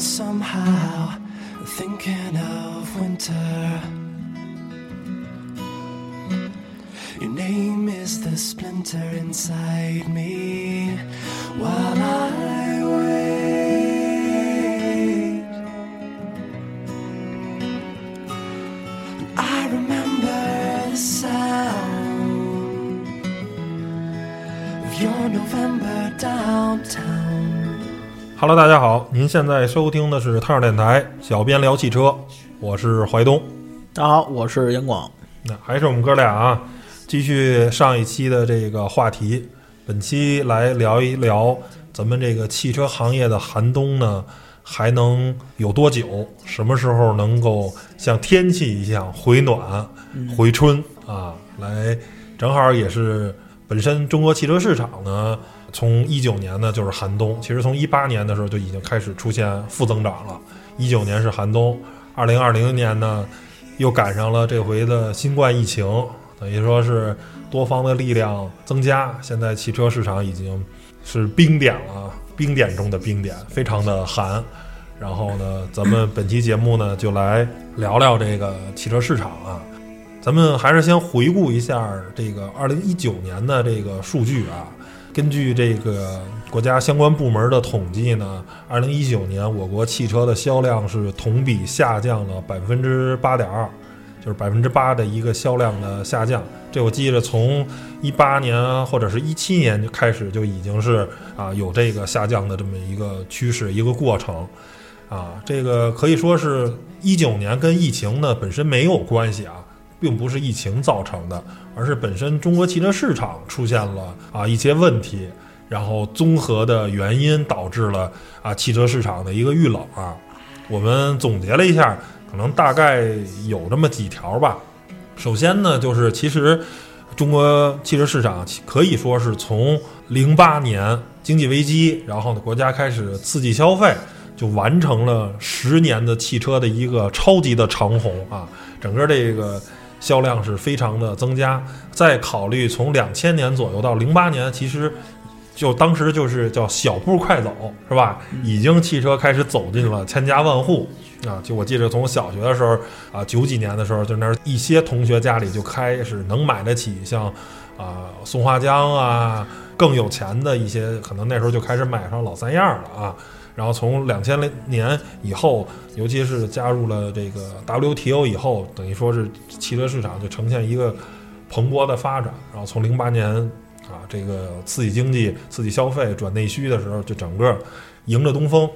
somehow thinking of winter. Your name is the splinter inside me while I Hello，大家好，您现在收听的是汤儿电台，小编聊汽车，我是怀东。大家好，我是杨广。那还是我们哥俩啊，继续上一期的这个话题。本期来聊一聊咱们这个汽车行业的寒冬呢，还能有多久？什么时候能够像天气一样回暖、回春啊？来，正好也是本身中国汽车市场呢，从一九年呢就是寒冬，其实从一八年的时候就已经开始出现负增长了。一九年是寒冬，二零二零年呢又赶上了这回的新冠疫情，等于说是多方的力量增加，现在汽车市场已经是冰点了，冰点中的冰点，非常的寒。然后呢，咱们本期节目呢就来聊聊这个汽车市场啊。咱们还是先回顾一下这个二零一九年的这个数据啊。根据这个国家相关部门的统计呢，二零一九年我国汽车的销量是同比下降了百分之八点二，就是百分之八的一个销量的下降。这我记着从一八年或者是一七年就开始就已经是啊有这个下降的这么一个趋势一个过程。啊，这个可以说是一九年跟疫情呢本身没有关系啊，并不是疫情造成的，而是本身中国汽车市场出现了啊一些问题，然后综合的原因导致了啊汽车市场的一个遇冷啊。我们总结了一下，可能大概有这么几条吧。首先呢，就是其实中国汽车市场可以说是从零八年经济危机，然后呢国家开始刺激消费。就完成了十年的汽车的一个超级的长虹啊！整个这个销量是非常的增加。再考虑从两千年左右到零八年，其实就当时就是叫小步快走，是吧？已经汽车开始走进了千家万户啊！就我记得从小学的时候啊，九几年的时候，就那一些同学家里就开始能买得起像啊松花江啊，更有钱的一些，可能那时候就开始买上老三样了啊。然后从两千年以后，尤其是加入了这个 WTO 以后，等于说是汽车市场就呈现一个蓬勃的发展。然后从零八年啊，这个刺激经济、刺激消费、转内需的时候，就整个迎着东风，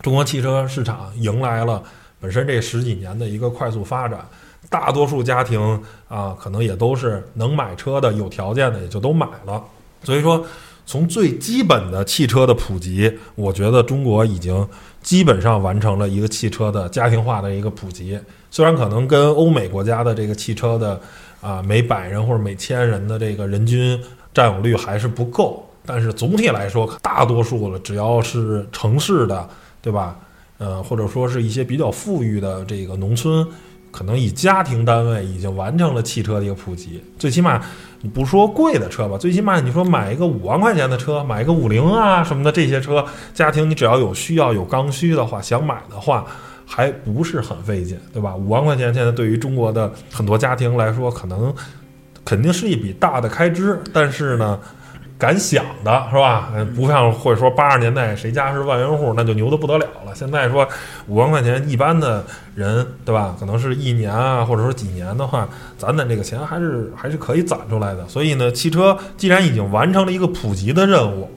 中国汽车市场迎来了本身这十几年的一个快速发展。大多数家庭啊，可能也都是能买车的、有条件的，也就都买了。所以说。从最基本的汽车的普及，我觉得中国已经基本上完成了一个汽车的家庭化的一个普及。虽然可能跟欧美国家的这个汽车的啊每百人或者每千人的这个人均占有率还是不够，但是总体来说，大多数了只要是城市的，对吧？呃，或者说是一些比较富裕的这个农村。可能以家庭单位已经完成了汽车的一个普及，最起码你不说贵的车吧，最起码你说买一个五万块钱的车，买一个五菱啊什么的这些车，家庭你只要有需要有刚需的话，想买的话还不是很费劲，对吧？五万块钱现在对于中国的很多家庭来说，可能肯定是一笔大的开支，但是呢。敢想的是吧？不像会说八十年代谁家是万元户，那就牛的不得了了。现在说五万块钱，一般的人对吧？可能是一年啊，或者说几年的话，攒攒这个钱还是还是可以攒出来的。所以呢，汽车既然已经完成了一个普及的任务，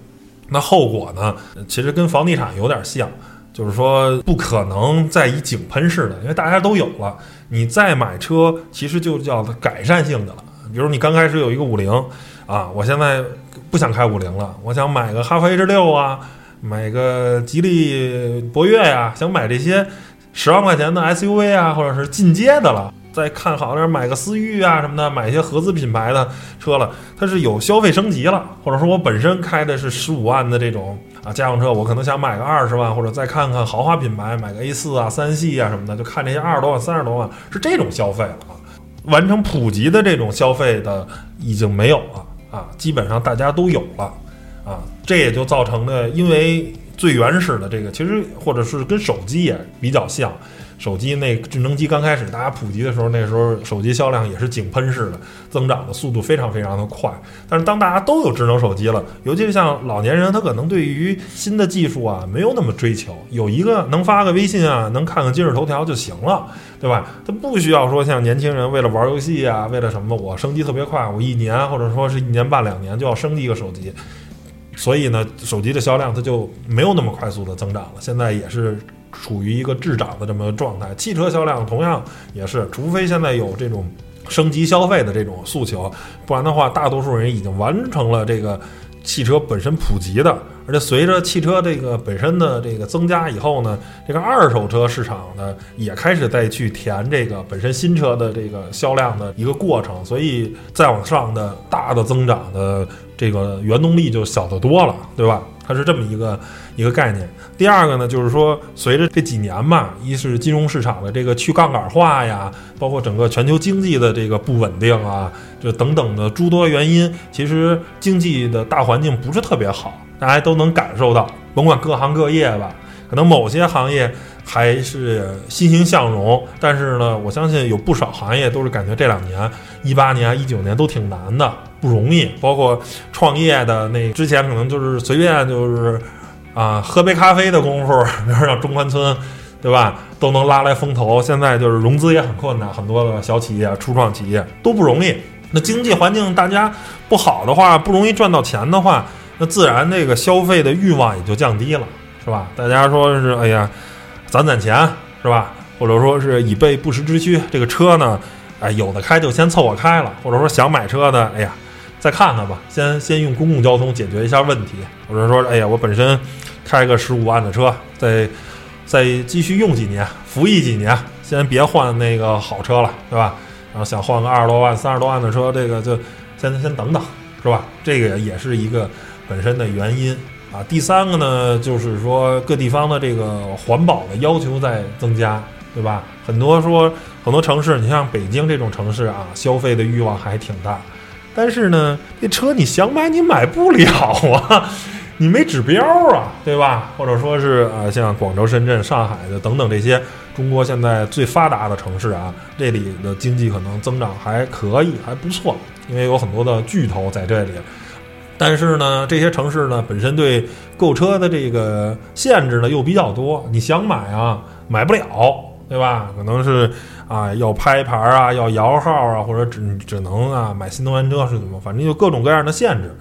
那后果呢，其实跟房地产有点像，就是说不可能再以井喷式的，因为大家都有了，你再买车其实就叫改善性的了。比如你刚开始有一个五菱啊，我现在。不想开五菱了，我想买个哈弗 H 六啊，买个吉利博越呀，想买这些十万块钱的 SUV 啊，或者是进阶的了。再看好点，买个思域啊什么的，买一些合资品牌的车了。它是有消费升级了，或者说我本身开的是十五万的这种啊家用车，我可能想买个二十万，或者再看看豪华品牌，买个 A 四啊、三系啊什么的，就看这些二十多万、三十多万是这种消费了啊。完成普及的这种消费的已经没有了。啊，基本上大家都有了，啊，这也就造成了，因为最原始的这个，其实或者是跟手机也比较像。手机那智能机刚开始大家普及的时候，那时候手机销量也是井喷式的增长的速度非常非常的快。但是当大家都有智能手机了，尤其是像老年人，他可能对于新的技术啊没有那么追求，有一个能发个微信啊，能看看今日头条就行了，对吧？他不需要说像年轻人为了玩游戏啊，为了什么我升级特别快，我一年或者说是一年半两年就要升级一个手机。所以呢，手机的销量它就没有那么快速的增长了。现在也是处于一个滞涨的这么状态。汽车销量同样也是，除非现在有这种升级消费的这种诉求，不然的话，大多数人已经完成了这个汽车本身普及的。而且随着汽车这个本身的这个增加以后呢，这个二手车市场呢也开始再去填这个本身新车的这个销量的一个过程。所以再往上的大的增长的。这个原动力就小得多了，对吧？它是这么一个一个概念。第二个呢，就是说，随着这几年吧，一是金融市场的这个去杠杆化呀，包括整个全球经济的这个不稳定啊，这等等的诸多原因，其实经济的大环境不是特别好，大家都能感受到。甭管各行各业吧，可能某些行业。还是欣欣向荣，但是呢，我相信有不少行业都是感觉这两年，一八年、一九年都挺难的，不容易。包括创业的那之前可能就是随便就是啊喝杯咖啡的功夫，比如像中关村，对吧，都能拉来风投。现在就是融资也很困难，很多的小企业、初创企业都不容易。那经济环境大家不好的话，不容易赚到钱的话，那自然这个消费的欲望也就降低了，是吧？大家说是哎呀。攒攒钱是吧？或者说是以备不时之需。这个车呢，哎，有的开就先凑合开了。或者说想买车的，哎呀，再看看吧，先先用公共交通解决一下问题。或者说，哎呀，我本身开个十五万的车，再再继续用几年，服役几年，先别换那个好车了，对吧？然后想换个二十多万、三十多万的车，这个就先先等等，是吧？这个也是一个本身的原因。啊，第三个呢，就是说各地方的这个环保的要求在增加，对吧？很多说很多城市，你像北京这种城市啊，消费的欲望还挺大，但是呢，这车你想买你买不了啊，你没指标啊，对吧？或者说是啊，像广州、深圳、上海的等等这些中国现在最发达的城市啊，这里的经济可能增长还可以，还不错，因为有很多的巨头在这里。但是呢，这些城市呢本身对购车的这个限制呢又比较多，你想买啊买不了，对吧？可能是啊要拍牌啊，要摇号啊，或者只只能啊买新能源车是怎么？反正就各种各样的限制。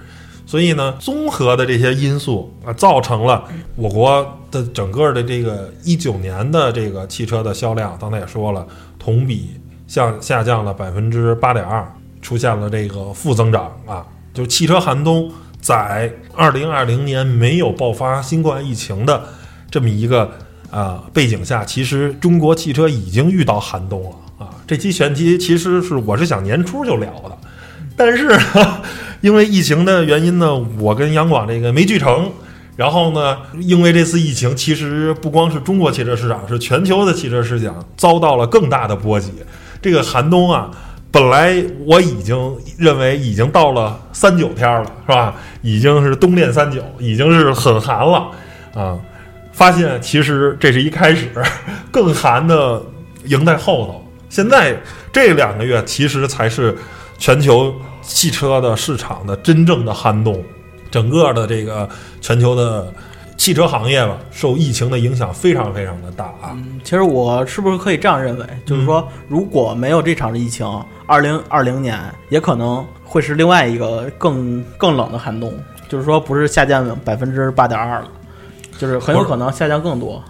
所以呢，综合的这些因素啊，造成了我国的整个的这个一九年的这个汽车的销量，刚才也说了，同比向下降了百分之八点二，出现了这个负增长啊。就汽车寒冬，在二零二零年没有爆发新冠疫情的这么一个啊背景下，其实中国汽车已经遇到寒冬了啊。这期选题其实是我是想年初就聊的，但是 因为疫情的原因呢，我跟杨广这个没聚成。然后呢，因为这次疫情，其实不光是中国汽车市场，是全球的汽车市场遭到了更大的波及。这个寒冬啊。本来我已经认为已经到了三九天了，是吧？已经是冬练三九，已经是很寒了啊！发现其实这是一开始，更寒的赢在后头。现在这两个月其实才是全球汽车的市场的真正的寒冬，整个的这个全球的。汽车行业吧，受疫情的影响非常非常的大啊。嗯，其实我是不是可以这样认为，就是说，如果没有这场疫情，二零二零年也可能会是另外一个更更冷的寒冬。就是说，不是下降百分之八点二了，就是很有可能下降更多。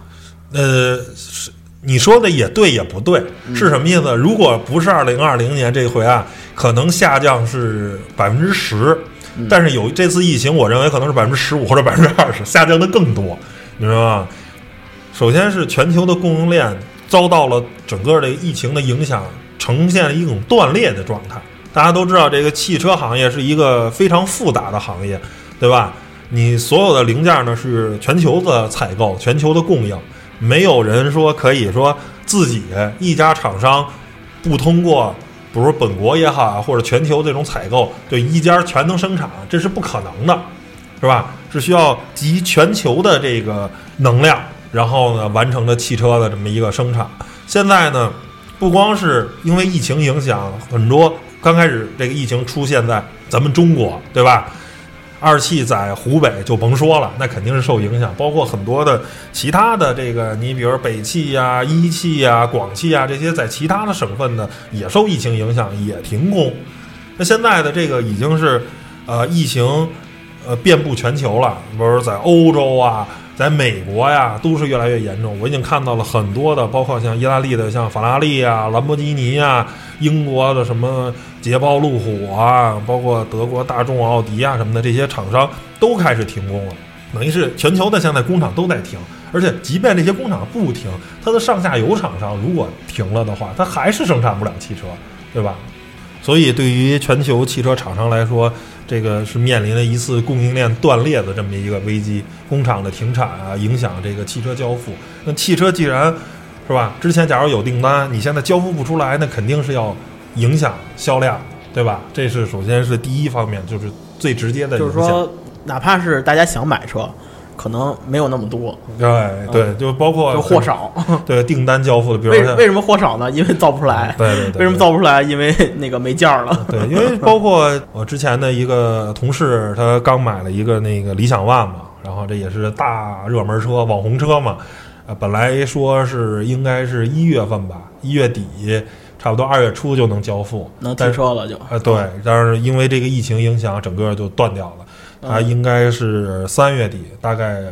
呃，是你说的也对，也不对，是什么意思？如果不是二零二零年这回啊，可能下降是百分之十。但是有这次疫情，我认为可能是百分之十五 或者百分之二十下降的更多，你知道吗？首先是全球的供应链遭到了整个的疫情的影响，呈现了一种断裂的状态。大家都知道，这个汽车行业是一个非常复杂的行业，对吧？你所有的零件呢是全球的采购、全球的供应，没有人说可以说自己一家厂商不通过。比如本国也好啊，或者全球这种采购，对一家全能生产，这是不可能的。是吧？是需要集全球的这个能量，然后呢完成的汽车的这么一个生产。现在呢，不光是因为疫情影响，很多刚开始这个疫情出现在咱们中国，对吧？二汽在湖北就甭说了，那肯定是受影响，包括很多的其他的这个，你比如北汽呀、一汽呀、广汽呀这些在其他的省份呢也受疫情影响，也停工。那现在的这个已经是呃疫情呃遍布全球了，比如在欧洲啊，在美国呀，都是越来越严重。我已经看到了很多的，包括像意大利的像法拉利啊、兰博基尼啊，英国的什么捷豹、路虎啊，包括德国大众、奥迪啊什么的这些厂商都开始停工了。等于是全球的现在工厂都在停，而且即便这些工厂不停，它的上下游厂商如果停了的话，它还是生产不了汽车，对吧？所以，对于全球汽车厂商来说，这个是面临了一次供应链断裂的这么一个危机，工厂的停产啊，影响这个汽车交付。那汽车既然是吧，之前假如有订单，你现在交付不出来，那肯定是要影响销量，对吧？这是首先是第一方面，就是最直接的影响。就是说，哪怕是大家想买车，可能没有那么多，对对，就包括就货少。对订单交付的，比如说为为什么货少呢？因为造不出来。对对对，为什么造不出来？因为那个没件儿了。对，因为包括我之前的一个同事，他刚买了一个那个理想 ONE 嘛，然后这也是大热门车、网红车嘛，呃，本来说是应该是一月份吧，一月底，差不多二月初就能交付，能提车了就。呃，对，但是因为这个疫情影响，整个就断掉了。它应该是三月底，大概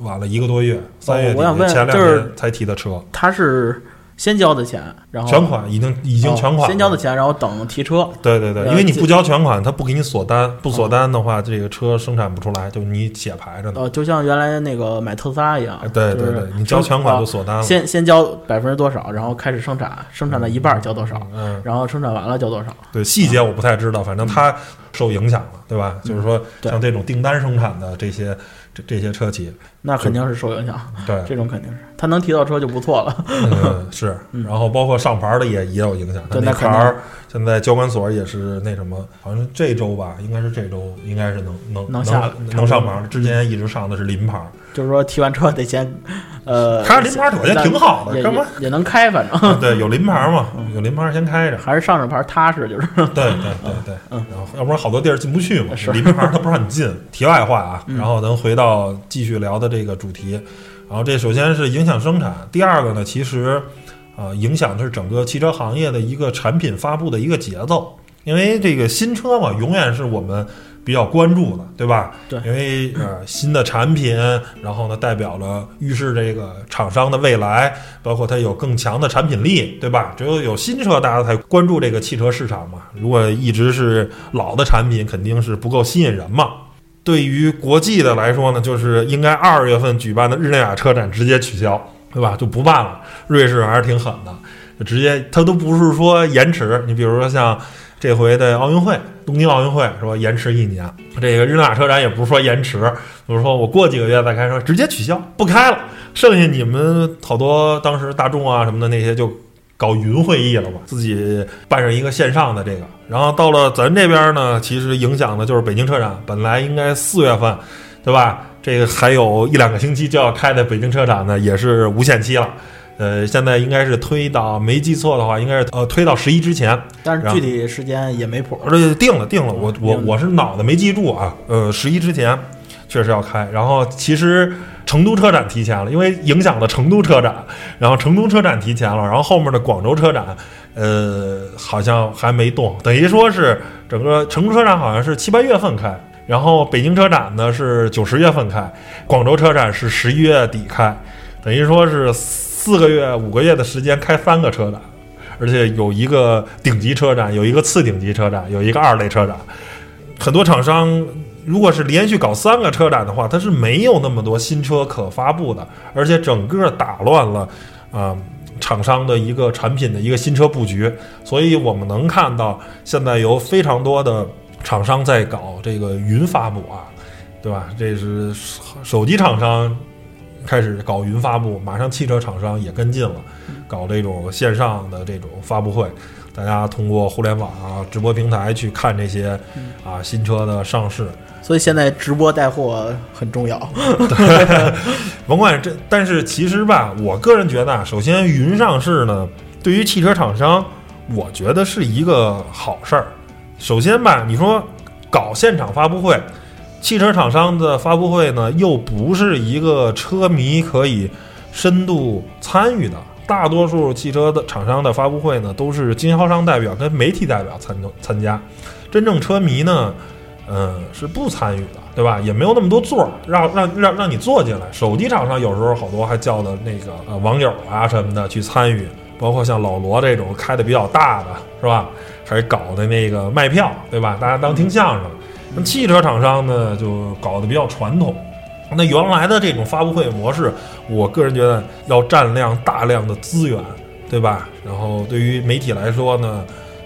晚了一个多月，三月底前两天才提的车，他是先交的钱，然后全款已经已经哦全款了，先交的钱，然后等提车。对对对，因为你不交全款，他不给你锁单，不锁单的话，这个车生产不出来，就你写牌着呢。呃，就像原来那个买特斯拉一样哎，对对就是对，你交全款就啊锁单了。先先交百分之多少，然后开始生产，生产到一半交多少，嗯，然后生产完了交多少。对细节我不太知道，反正它受影响了，对吧？就是说，像这种订单生产的这些这这些车企，那肯定是受影响，对，这种肯定是他能提到车就不错了。嗯，是，嗯然后包括上牌的也也有影响。它对那牌儿现在交管所也是那什么，好像是这周吧，应该是这周，应该是能能能下能上牌。之前一直上的是临牌儿，就是说提完车得先，呃，开着临牌儿我觉得挺好的也干嘛也也能开，反正。对，有临牌儿嘛，嗯。有临牌儿先开着。还是上着牌踏实，就是。对对 对对，嗯。然后要不然好多地儿进不去嘛，是。临牌儿它不让你进。题外话啊，嗯。然后咱回到继续聊的这个主题，然后这首先是影响生产，第二个呢，其实啊、影响的是整个汽车行业的一个产品发布的一个节奏，因为这个新车嘛，永远是我们比较关注的，对吧？对因为呃新的产品，然后呢代表了预示这个厂商的未来，包括它有更强的产品力，对吧？只有有新车，大家才关注这个汽车市场嘛。如果一直是老的产品，肯定是不够吸引人嘛。对于国际的来说呢，就是应该二月份举办的日内瓦车展直接取消，对吧？就不办了。瑞士还是挺狠的，就直接它都不是说延迟。你比如说像这回的奥运会，东京奥运会是吧？延迟一年，这个日内瓦车展也不是说延迟，就是说我过几个月再开车，直接取消不开了。剩下你们好多当时大众啊什么的那些就搞云会议了嘛，自己办上一个线上的这个。然后到了咱这边呢，其实影响的就是北京车展，本来应该四月份，对吧？这个还有一两个星期就要开的北京车展呢，也是无限期了。呃，现在应该是推到，没记错的话，应该是呃推到十一之前。但是具体时间也没谱。而且定了定了，我我我是脑子没记住啊。呃，十一之前确实要开，然后其实成都车展提前了，因为影响了成都车展，然后成都车展提前了，然后后面的广州车展，呃，好像还没动，等于说是整个成都车展好像是七八月份开。然后北京车展呢是九十月份开，广州车展是十一月底开，等于说是四个月五个月的时间开三个车展，而且有一个顶级车展，有一个次顶级车展，有一个二类车展。很多厂商如果是连续搞三个车展的话，它是没有那么多新车可发布的，而且整个打乱了啊、厂商的一个产品的一个新车布局。所以我们能看到，现在有非常多的厂商在搞这个云发布啊，对吧？这是手机厂商开始搞云发布，马上汽车厂商也跟进了，搞这种线上的这种发布会。大家通过互联网啊、直播平台去看这些嗯啊新车的上市。所以现在直播带货很重要。甭管这，但是其实吧，我个人觉得啊，首先云上市呢，对于汽车厂商，我觉得是一个好事儿。首先吧，你说搞现场发布会，汽车厂商的发布会呢，又不是一个车迷可以深度参与的。大多数汽车的厂商的发布会呢，都是经销商代表跟媒体代表参参加，真正车迷呢，嗯，是不参与的，对吧？也没有那么多座儿，让让让让你坐进来。手机厂商有时候好多还叫的那个呃网友啊什么的去参与，包括像老罗这种开的比较大的，是吧？还搞的那个卖票，对吧？大家当听相声。那汽车厂商呢，就搞得比较传统。那原来的这种发布会模式，我个人觉得要占量大量的资源，对吧？然后对于媒体来说呢，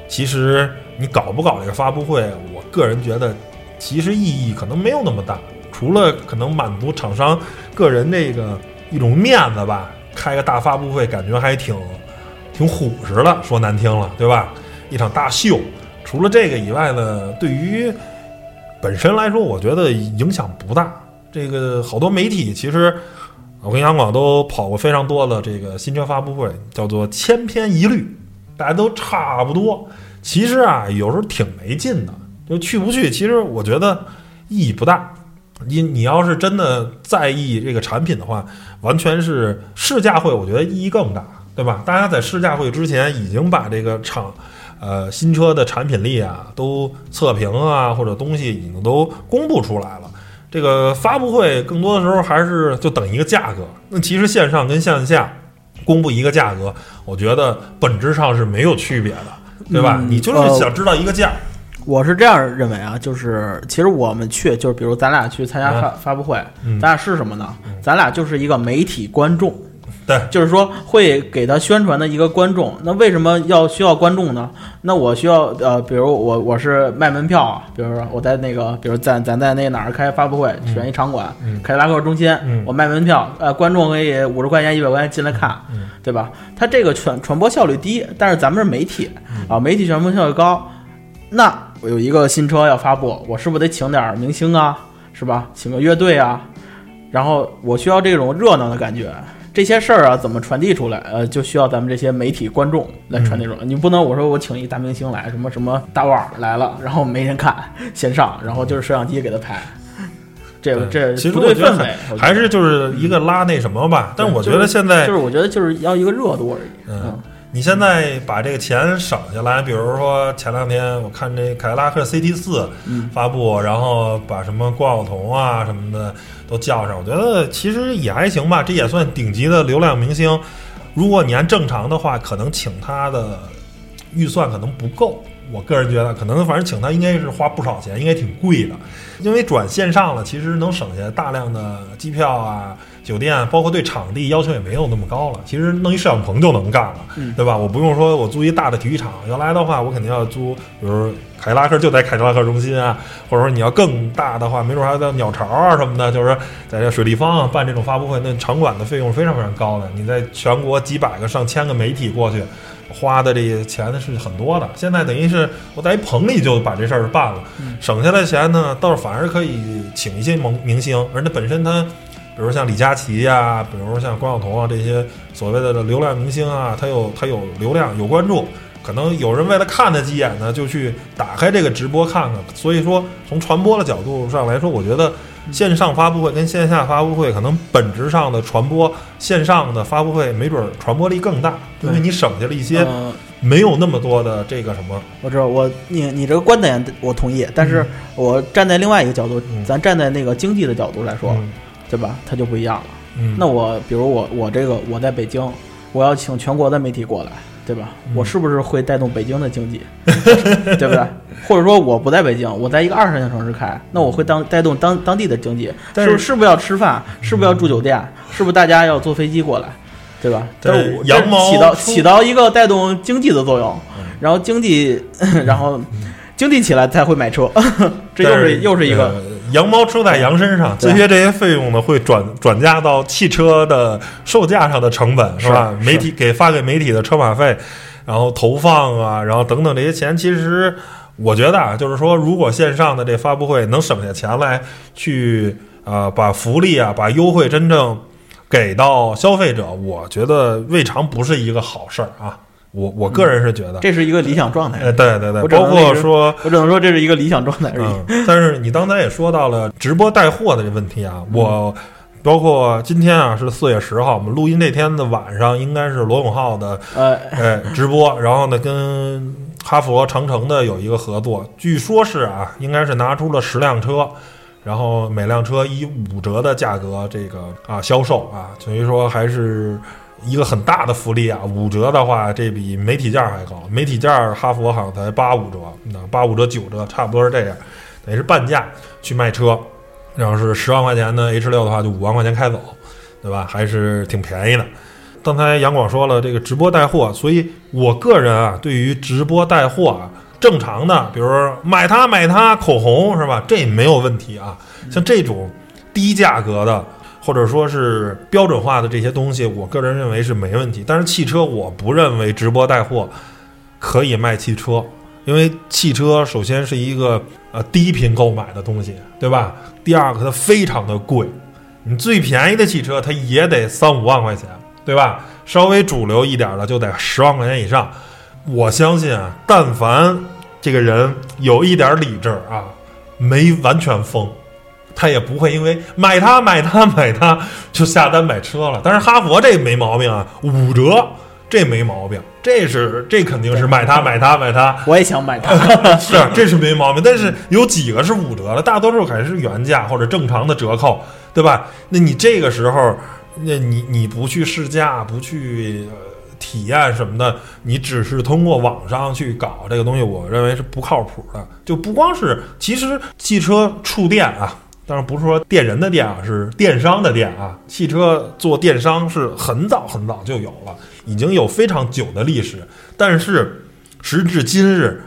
其实你搞不搞这个发布会，我个人觉得其实意义可能没有那么大，除了可能满足厂商个人这个一种面子吧，开个大发布会感觉还挺挺虎实的，说难听了，对吧？一场大秀。除了这个以外呢，对于本身来说，我觉得影响不大。这个好多媒体其实，我跟杨广都跑过非常多的这个新车发布会，叫做千篇一律，大家都差不多。其实啊，有时候挺没劲的，就去不去，其实我觉得意义不大。你你要是真的在意这个产品的话，完全是试驾会，我觉得意义更大，对吧？大家在试驾会之前已经把这个厂。呃，新车的产品力啊，都测评啊，或者东西已经都公布出来了。这个发布会更多的时候还是就等一个价格。那其实线上跟线下公布一个价格，我觉得本质上是没有区别的，对吧？嗯你就是想知道一个价，我是这样认为啊，就是其实我们去，就是比如咱俩去参加发、发布会，嗯咱俩是什么呢？咱俩就是一个媒体观众，对，就是说会给他宣传的一个观众。那为什么要需要观众呢？那我需要呃，比如我我是卖门票啊，比如说我在那个，比如咱咱在那哪儿开发布会，选一场馆，嗯凯迪拉克中心，嗯我卖门票，呃，观众可以五十块钱、一百块钱进来看，嗯对吧？他这个传传播效率低，但是咱们是媒体嗯啊，媒体传播效率高。那我有一个新车要发布，我是不是得请点儿明星啊，是吧？请个乐队啊，然后我需要这种热闹的感觉。这些事儿啊，怎么传递出来？呃，就需要咱们这些媒体观众来传递出来。你不能我说我请一大明星来，什么什么大腕儿来了，然后没人看，先上，然后就是摄像机给他拍，这个这其实不我觉得还是就是一个拉那什么吧。但是我觉得现在就是我觉得就是要一个热度而已。嗯，你现在把这个钱省下来，比如说前两天我看这凯迪拉克 CT 四嗯发布，然后把什么关晓彤啊什么的都叫上，我觉得其实也还行吧，这也算顶级的流量明星。如果你按正常的话，可能请他的预算可能不够。我个人觉得，可能反正请他应该是花不少钱，应该挺贵的。因为转线上了，其实能省下大量的机票啊、酒店，包括对场地要求也没有那么高了。其实弄一摄像棚就能干了，嗯对吧？我不用说我租一大的体育场，原来的话我肯定要租，比如凯迪拉克就在凯迪拉克中心啊，或者说你要更大的话，没准还要在鸟巢啊什么的，就是在这水立方啊办这种发布会，那场馆的费用非常非常高的。你在全国几百个、上千个媒体过去。花的这些钱是很多的，现在等于是我在一棚里就把这事儿办了，省下来钱呢，倒是反而可以请一些明明星，而且本身他，比如像李佳琦呀、比如像关晓彤啊这些所谓的流量明星啊，他有他有流量有关注，可能有人为了看他几眼呢，就去打开这个直播看看。所以说，从传播的角度上来说，我觉得线上发布会跟线下发布会可能本质上的传播，线上的发布会没准儿传播力更大，因为你省下了一些呃没有那么多的这个什么。我知道，我你你这个观点我同意，但是我站在另外一个角度，嗯咱站在那个经济的角度来说，嗯对吧？它就不一样了。嗯，那我比如我我这个我在北京，我要请全国的媒体过来，对吧？嗯我是不是会带动北京的经济，对不对？或者说我不在北京，我在一个二三线城市开，那我会当带动当当地的经济，但是是是不是要吃饭？是不是要住酒店？是不是大家要坐飞机过来？对吧？对这是羊毛起到起到一个带动经济的作用嗯，然后经济，然后经济起来才会买车，这又但是又是一个呃羊毛出在羊身上，这些这些费用呢会转转嫁到汽车的售价上的成本，是吧？是媒体给发给媒体的车马费，然后投放啊，然后等等这些钱，其实我觉得啊，就是说，如果线上的这发布会能省下钱来去呃把福利啊、把优惠真正给到消费者，我觉得未尝不是一个好事儿啊。我我个人是觉得，这是一个理想状态。呃，对对对，包括说。我只能说这是一个理想状态而已。嗯，但是你刚才也说到了直播带货的这问题啊，我包括今天啊是四月十号，我们录音那天的晚上应该是罗永浩的呃，哎直播，然后呢跟哈佛长城的有一个合作，据说是啊，应该是拿出了十辆车。然后每辆车以五折的价格这个啊销售啊，等于说还是一个很大的福利啊。五折的话，这比媒体价还高。媒体价哈佛好像才八五折，那八五折九折，差不多是这样，等于是半价去卖车。然后是十万块钱的 H 六的话，就五万块钱开走，对吧？还是挺便宜的。刚才杨广说了这个直播带货，所以我个人啊，对于直播带货啊，正常的，比如说买它买它口红是吧？这没有问题啊。像这种低价格的，或者说是标准化的这些东西，我个人认为是没问题。但是汽车，我不认为直播带货可以卖汽车，因为汽车首先是一个呃低频购买的东西，对吧？第二个，它非常的贵，你最便宜的汽车它也得三五万块钱，对吧？稍微主流一点的就得十万块钱以上。我相信啊，但凡这个人有一点理智啊，没完全疯，他也不会因为买它买它买它就下单买车了。但是哈佛这没毛病啊，五折这没毛病，这是这肯定是买它买它买它。我也想买它。是，这是没毛病。但是有几个是五折的，大多数还是原价或者正常的折扣，对吧？那你这个时候，那你你不去试驾，不去、呃体验什么的，你只是通过网上去搞这个东西，我认为是不靠谱的。就不光是，其实汽车触电啊。当然不是说电人的电啊，是电商的电啊。汽车做电商是很早很早就有了，已经有非常久的历史。但是时至今日，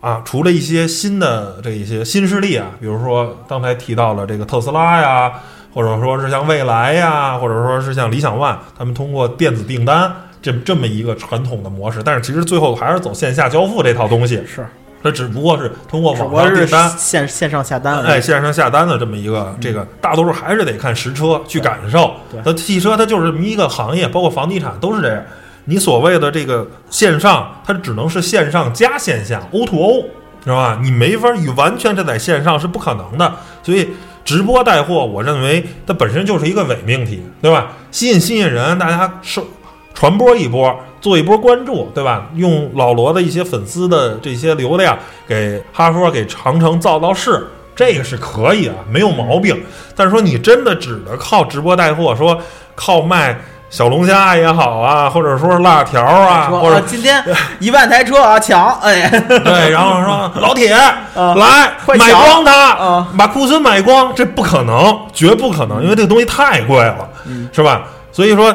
啊，除了一些新的这一些新势力啊，比如说刚才提到了这个特斯拉呀，或者说是像蔚来呀，或者说是像理想 ONE，他们通过电子订单这这么一个传统的模式，但是其实最后还是走线下交付这套东西，是，它只不过是通过网只不过是上订单。线线上下单。哎，线上下单的这么一个，这个大多数还是得看实车去感受对。那汽车它就是这么一个行业，包括房地产都是这样。你所谓的这个线上，它只能是线上加线下，O to O，知道吧？你没法与完全是在线上是不可能的。所以直播带货，我认为它本身就是一个伪命题，对吧？吸引吸引人，大家受传播一波，做一波关注，对吧？用老罗的一些粉丝的这些流量给哈佛、给长城造造势，这个是可以啊，没有毛病。但是说你真的只能靠直播带货，说靠卖小龙虾也好啊，或者说辣条啊，或者啊今天 一万台车啊抢，哎，对，然后说老铁啊 来买光它啊，把库存买光，这不可能，绝不可能，因为这个东西太贵了，嗯是吧？所以说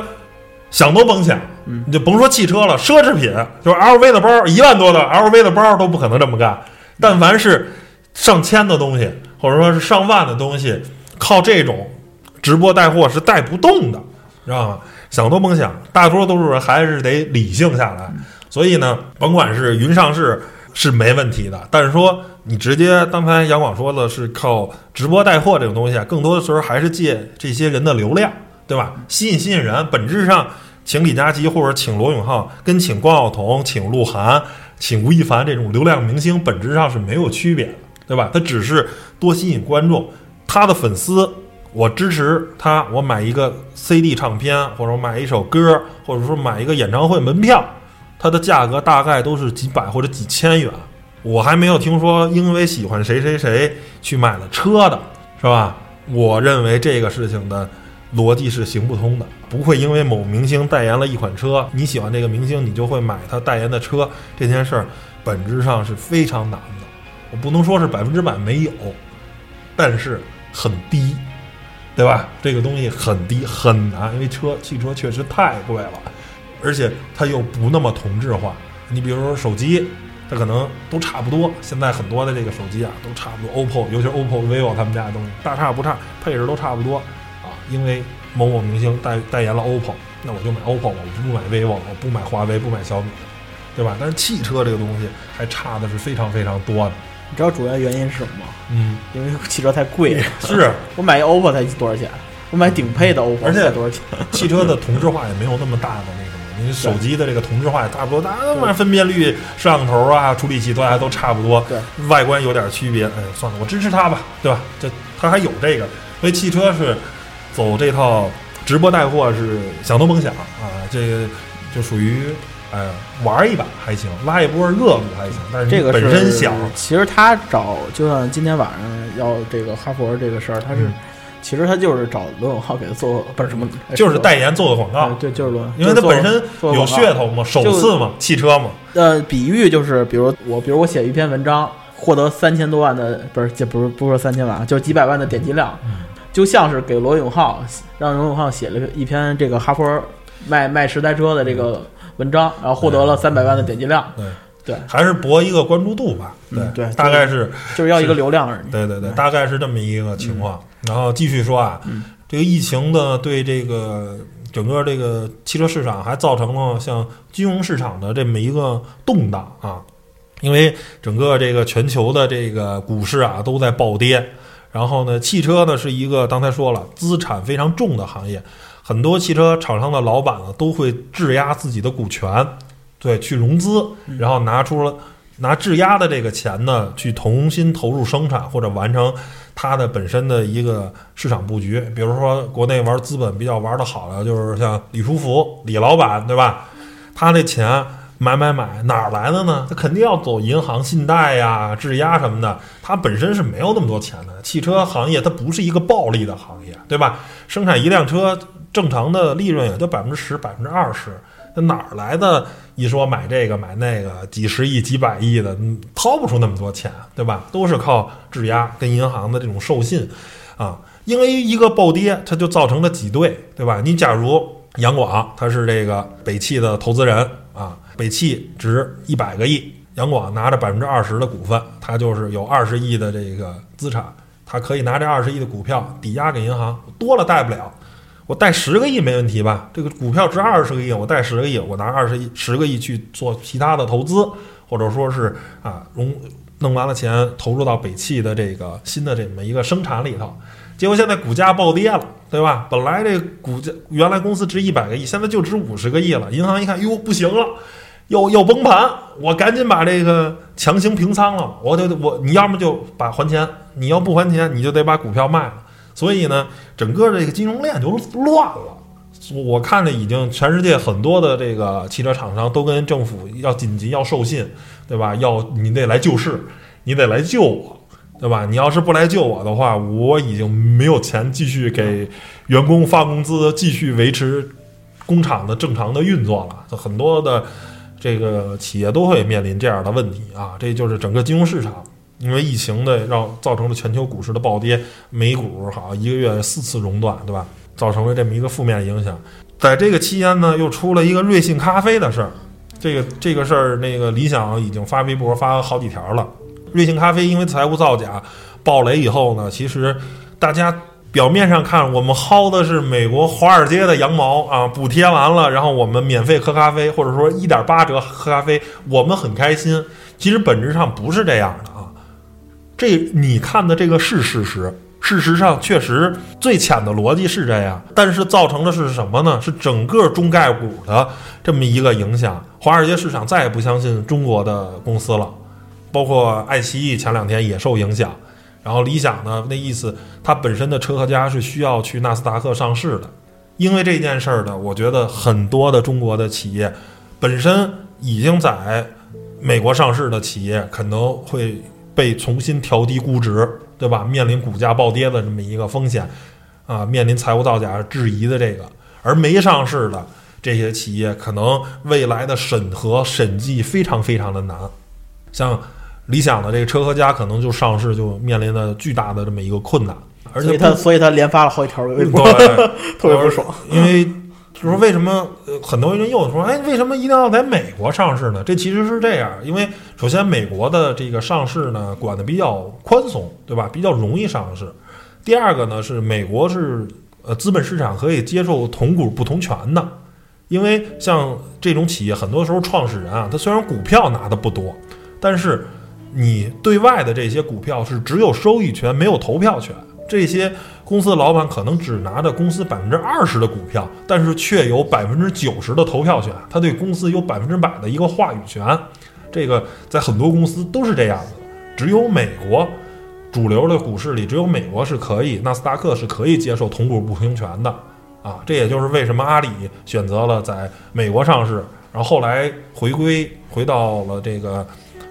想都甭想，你就甭说汽车了，奢侈品就是 LV 的包，一万多的 LV 的包都不可能这么干。但凡是上千的东西，或者说是上万的东西，靠这种直播带货是带不动的，知道吗？想都甭想，大多数人还是得理性下来。所以呢，甭管是云上市是没问题的，但是说你直接刚才杨广说的是靠直播带货这种东西啊，更多的时候还是借这些人的流量，对吧？吸引吸引人，本质上请李佳琦或者请罗永浩，跟请关晓彤、请鹿晗、请吴亦凡这种流量明星本质上是没有区别的，对吧？他只是多吸引观众，他的粉丝。我支持他，我买一个 CD 唱片，或者我买一首歌，或者说买一个演唱会门票，它的价格大概都是几百或者几千元。我还没有听说因为喜欢谁谁谁去买了车的，是吧？我认为这个事情的逻辑是行不通的，不会因为某明星代言了一款车，你喜欢这个明星，你就会买他代言的车。这件事儿本质上是非常难的，我不能说是百分之百没有，但是很低。对吧？这个东西很低很难，因为车汽车确实太贵了，而且它又不那么同质化。你比如说手机，它可能都差不多。现在很多的这个手机啊，都差不多。OPPO，尤其是 OPPO、vivo 他们家的东西，大差不差，配置都差不多。因为某某明星代代言了 OPPO，那我就买 OPPO，我不买 vivo，我不买华为，不买小米。对吧？但是汽车这个东西还差的是非常非常多的。你知道主要原因是什么吗？嗯，因为汽车太贵了。是我买一 OPPO 才多少钱？我买顶配的 OPPO 而且才多少钱？汽车的同质化也没有那么大的那个嘛，你手机的这个同质化也差不多，大家分辨率、摄像头啊、处理器都还都差不多，对，外观有点区别。哎，算了，我支持它吧，对吧？这它还有这个，所以汽车是走这套直播带货是想都甭想啊，这个就属于哎玩一把还行，拉一波热度还行，但是这个是本身小，其实他找，就像今天晚上要这个哈佛这个事儿，他是、嗯。其实他就是找罗永浩给他做，不是什么，就是代言做个广告。哎，对，就是罗，因为它就是做本身有噱头嘛，首次嘛，汽车嘛，呃，比喻就是，比如我，比如我写一篇文章，获得三千多万的，不是，这不是不是说三千万啊，就是几百万的点击量，嗯就像是给罗永浩让罗永浩写了一篇这个哈佛卖卖十台车的这个文章，然后获得了三百万的点击量，对对，还是博一个关注度吧，嗯对大概是。就是要一个流量而已。对对对，大概是这么一个情况。然后继续说啊，嗯这个疫情的，对这个整个这个汽车市场还造成了像金融市场的这么一个动荡啊，因为整个这个全球的这个股市啊都在暴跌。然后呢，汽车呢是一个刚才说了资产非常重的行业，很多汽车厂商的老板呢都会质押自己的股权，对，去融资，然后拿出了拿质押的这个钱呢，去重新投入生产或者完成它的本身的一个市场布局。比如说，国内玩资本比较玩的好的，就是像李书福李老板，对吧？他这钱买买买哪儿来的呢？他肯定要走银行信贷呀、质押什么的。他本身是没有那么多钱的。汽车行业它不是一个暴利的行业，对吧？生产一辆车正常的利润也就百分之十、百分之二十。那哪儿来的？一说买这个买那个，几十亿、几百亿的，掏不出那么多钱，对吧？都是靠质押跟银行的这种授信啊。因为一个暴跌，它就造成了挤兑，对吧？你假如杨广他是这个北汽的投资人啊，北汽值一百个亿，杨广拿着百分之二十的股份，他就是有二十亿的这个资产，他可以拿这二十亿的股票抵押给银行，多了贷不了。我贷十个亿没问题吧？这个股票值二十个亿，我贷十个亿，我拿二十亿十个亿去做其他的投资，或者说是啊融弄完了钱投入到北汽的这个新的这么一个生产里头。结果现在股价暴跌了，对吧？本来这股价原来公司值一百个亿，现在就值五十个亿了。银行一看，哟，不行了，要要崩盘，我赶紧把这个强行平仓了。我得我你要么就把还钱，你要不还钱，你就得把股票卖了。所以呢，整个这个金融链就乱了。我看着已经全世界很多的这个汽车厂商都跟政府要紧急要授信，对吧？要你得来救市，你得来救我，对吧？你要是不来救我的话，我已经没有钱继续给员工发工资，继续维持工厂的正常的运作了。很多的这个企业都会面临这样的问题啊，这就是整个金融市场。因为疫情的让造成了全球股市的暴跌，美股好一个月四次熔断，对吧？造成了这么一个负面影响。在这个期间呢，又出了一个瑞幸咖啡的事儿。这个这个事儿，那个理想已经发微博发好几条了。瑞幸咖啡因为财务造假爆雷以后呢，其实大家表面上看我们薅的是美国华尔街的羊毛啊，补贴完了，然后我们免费喝咖啡，或者说一点八折喝咖啡，我们很开心。其实本质上不是这样的啊。这你看的这个是事实，事实上确实最浅的逻辑是这样，但是造成的是什么呢？是整个中概股的这么一个影响，华尔街市场再也不相信中国的公司了，包括爱奇艺前两天也受影响。然后理想呢，那意思它本身的车和家是需要去纳斯达克上市的，因为这件事儿呢，我觉得很多的中国的企业本身已经在美国上市的企业可能会被重新调低估值，对吧？面临股价暴跌的这么一个风险，啊，面临财务造假质疑的这个，而没上市的这些企业，可能未来的审核审计非常非常的难。像理想的这个车和家，可能就上市就面临着巨大的这么一个困难，而且所以他所以他连发了好几条微博，特别不爽。因为就是说为什么呃很多人又说，哎，为什么一定要在美国上市呢？这其实是这样，因为首先美国的这个上市呢管的比较宽松，对吧？比较容易上市。第二个呢是美国是呃资本市场可以接受同股不同权的，因为像这种企业，很多时候创始人啊，他虽然股票拿的不多，但是你对外的这些股票是只有收益权，没有投票权。这些公司的老板可能只拿着公司百分之二十的股票，但是却有百分之九十的投票权，他对公司有百分之百的一个话语权。这个在很多公司都是这样的，只有美国主流的股市里，只有美国是可以，纳斯达克是可以接受同股不同权的啊。这也就是为什么阿里选择了在美国上市，然后后来回归回到了这个。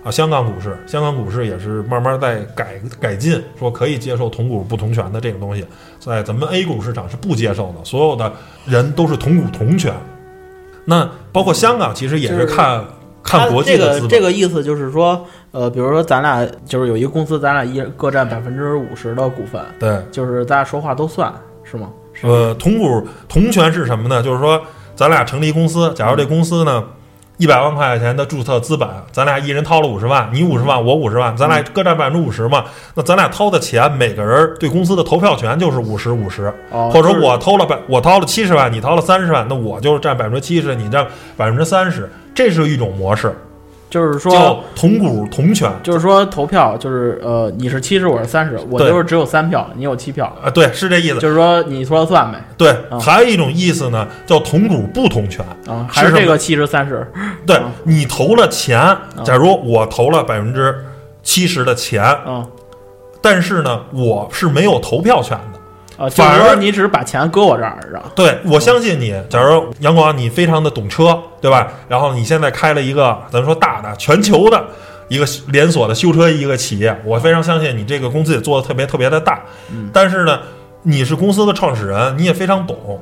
啊，香港股市，香港股市也是慢慢在改改进，说可以接受同股不同权的这个东西，在咱们 A 股市场是不接受的，所有的人都是同股同权。那包括香港，其实也是看看国际的资本。这个这个意思就是说，呃，比如说咱俩就是有一个公司，咱俩一人各占百分之五十的股份，对，就是咱俩说话都算是吗？呃，同股同权是什么呢？就是说咱俩成立公司，假如这公司呢。一百万块钱的注册资本，咱俩一人掏了五十万，你五十万，我五十万，咱俩各占百分之五十嘛。那咱俩掏的钱，每个人对公司的投票权就是五十五十，哦或者我掏了百，我掏了七十万，你掏了三十万，那我就占百分之七十，你占百分之三十，这是一种模式，就是说叫同股同权。就是说投票就是呃，你是七十，我是三十，我就是只有三票，你有七票，啊，对，是这意思。就是说你说了算呗。对，啊。还有一种意思呢，叫同股不同权。啊，还是这个七十三十。对啊。你投了钱，假如我投了百分之七十的钱，嗯但是呢，我是没有投票权的。啊，就是反而说你只是把钱搁我这儿是吧？对，我相信你。假如杨广你非常的懂车，对吧？然后你现在开了一个咱们说大的全球的一个连锁的修车一个企业，我非常相信你这个公司也做的特别特别的大。嗯但是呢，你是公司的创始人，你也非常懂。